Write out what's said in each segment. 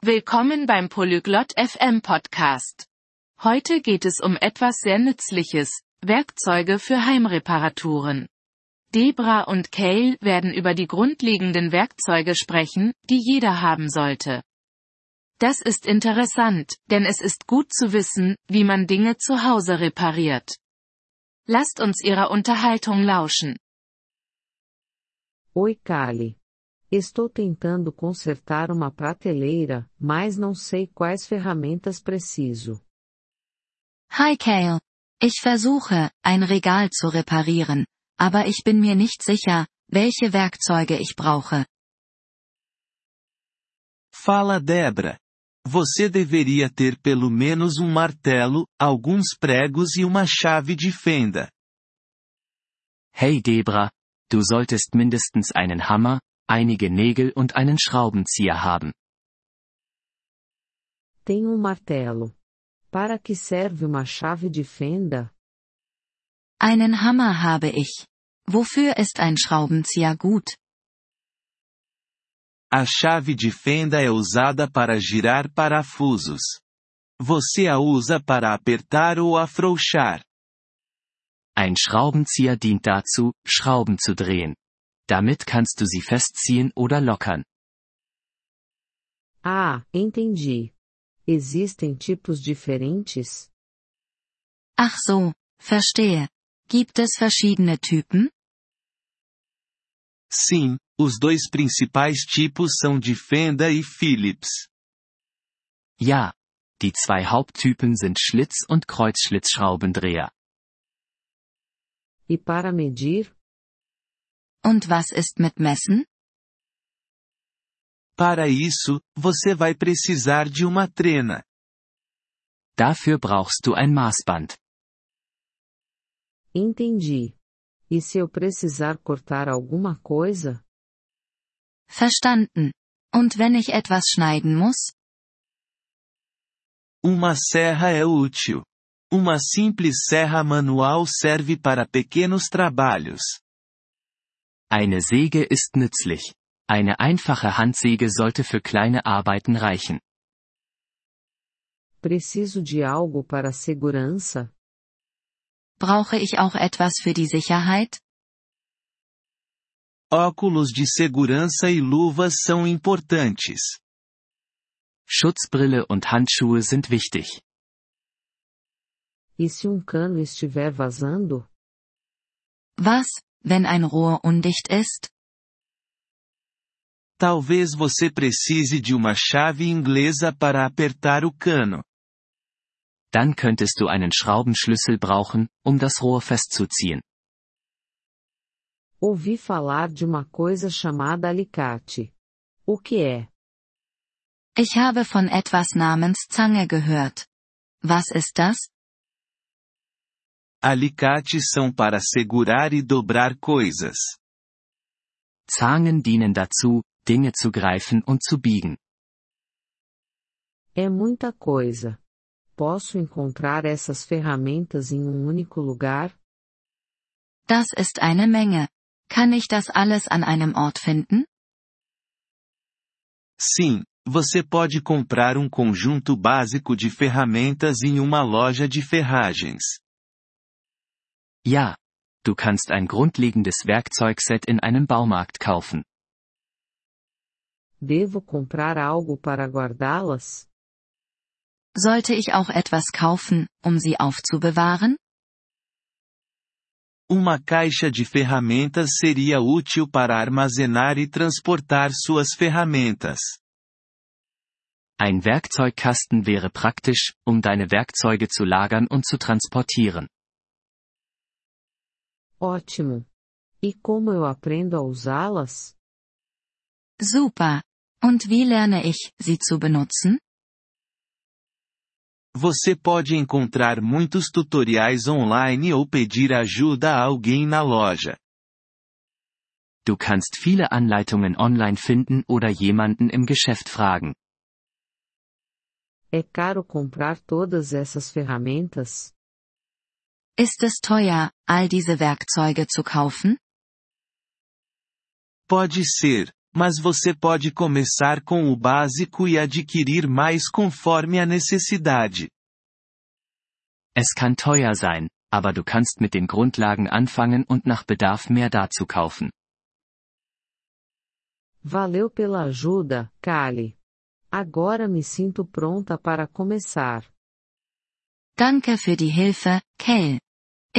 Willkommen beim Polyglot FM Podcast. Heute geht es um etwas sehr Nützliches, Werkzeuge für Heimreparaturen. Debra und Cale werden über die grundlegenden Werkzeuge sprechen, die jeder haben sollte. Das ist interessant, denn es ist gut zu wissen, wie man Dinge zu Hause repariert. Lasst uns ihrer Unterhaltung lauschen. Oi, Kali. Estou tentando consertar uma prateleira, mas não sei quais ferramentas preciso. Hi Kale. Ich versuche, ein Regal zu reparieren, aber ich bin mir nicht sicher, welche Werkzeuge ich brauche. Fala Debra. Você deveria ter pelo menos um martelo, alguns pregos e uma chave de fenda. Hey Debra, du solltest mindestens einen Hammer, einige Nägel und einen Schraubenzieher haben. Tenho um martelo. Para que serve uma chave de fenda? Einen Hammer habe ich. Wofür ist ein Schraubenzieher gut? A chave de fenda é usada para girar parafusos. Você a usa para apertar ou afrouxar. Ein Schraubenzieher dient dazu, Schrauben zu drehen. Damit kannst du sie festziehen oder lockern. Ah, entendi. Existem tipos diferentes? Ach so, verstehe. Gibt es verschiedene Typen? Sim, os dois principais tipos são de fenda e Phillips. Ja. Die zwei Haupttypen sind Schlitz- und Kreuzschlitzschraubendreher. E para medir? Und was ist mit Messen? Para isso, você vai precisar de uma trena. Dafür brauchst du ein Maßband. Entendi. E se eu precisar cortar alguma coisa? Verstanden. Und wenn ich etwas schneiden muss? Uma serra é útil. Uma simples serra manual serve para pequenos trabalhos. Eine Säge ist nützlich. Eine einfache Handsäge sollte für kleine Arbeiten reichen. Preciso de algo para segurança? Brauche ich auch etwas für die Sicherheit? Óculos de segurança e luvas são importantes. Schutzbrille und Handschuhe sind wichtig. E se um cano estiver vazando? Was, wenn ein Rohr undicht ist? Talvez você precise de uma chave inglesa para apertar o cano. Dann könntest du einen Schraubenschlüssel brauchen, um das Rohr festzuziehen. Ouvi falar de uma coisa chamada alicate. O que é? Ich habe von etwas namens Zange gehört. Was ist das? Alicates são para segurar e dobrar coisas. Zangen dienen dazu, Dinge zu greifen und zu biegen. É muita coisa. Posso encontrar essas ferramentas em um único lugar? Das ist eine Menge. Kann ich das alles an einem Ort finden? Sim, você pode comprar um conjunto básico de ferramentas em uma loja de ferragens. Ja. Du kannst ein grundlegendes Werkzeugset in einem Baumarkt kaufen. Devo comprar algo para guardá-las? Sollte ich auch etwas kaufen, um sie aufzubewahren? Uma caixa de ferramentas seria útil para armazenar e transportar suas ferramentas. Ein Werkzeugkasten wäre praktisch, um deine Werkzeuge zu lagern und zu transportieren. Ótimo. E como eu aprendo a usá-las? Super. Und wie lerne ich, sie zu benutzen? Você pode encontrar muitos tutoriais online ou pedir ajuda a alguém na loja. Du kannst viele Anleitungen online finden oder jemanden im Geschäft fragen. É caro comprar todas essas ferramentas? Ist es teuer, all diese Werkzeuge zu kaufen? Pode ser, mas você pode começar com o básico e adquirir mais conforme a necessidade. Es kann teuer sein, aber du kannst mit den Grundlagen anfangen und nach Bedarf mehr dazu kaufen. Valeu pela ajuda, Kali. Agora me sinto pronta para começar. Danke für die Hilfe, Kale.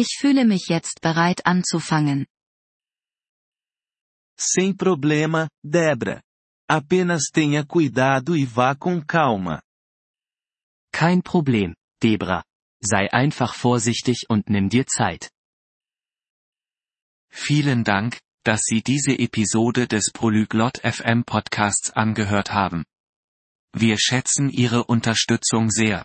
Ich fühle mich jetzt bereit anzufangen. Sem problema, Debra. Apenas tenha cuidado e vá com calma. Kein Problem, Debra. Sei einfach vorsichtig und nimm dir Zeit. Vielen Dank, dass Sie diese Episode des Polyglot FM Podcasts angehört haben. Wir schätzen Ihre Unterstützung sehr.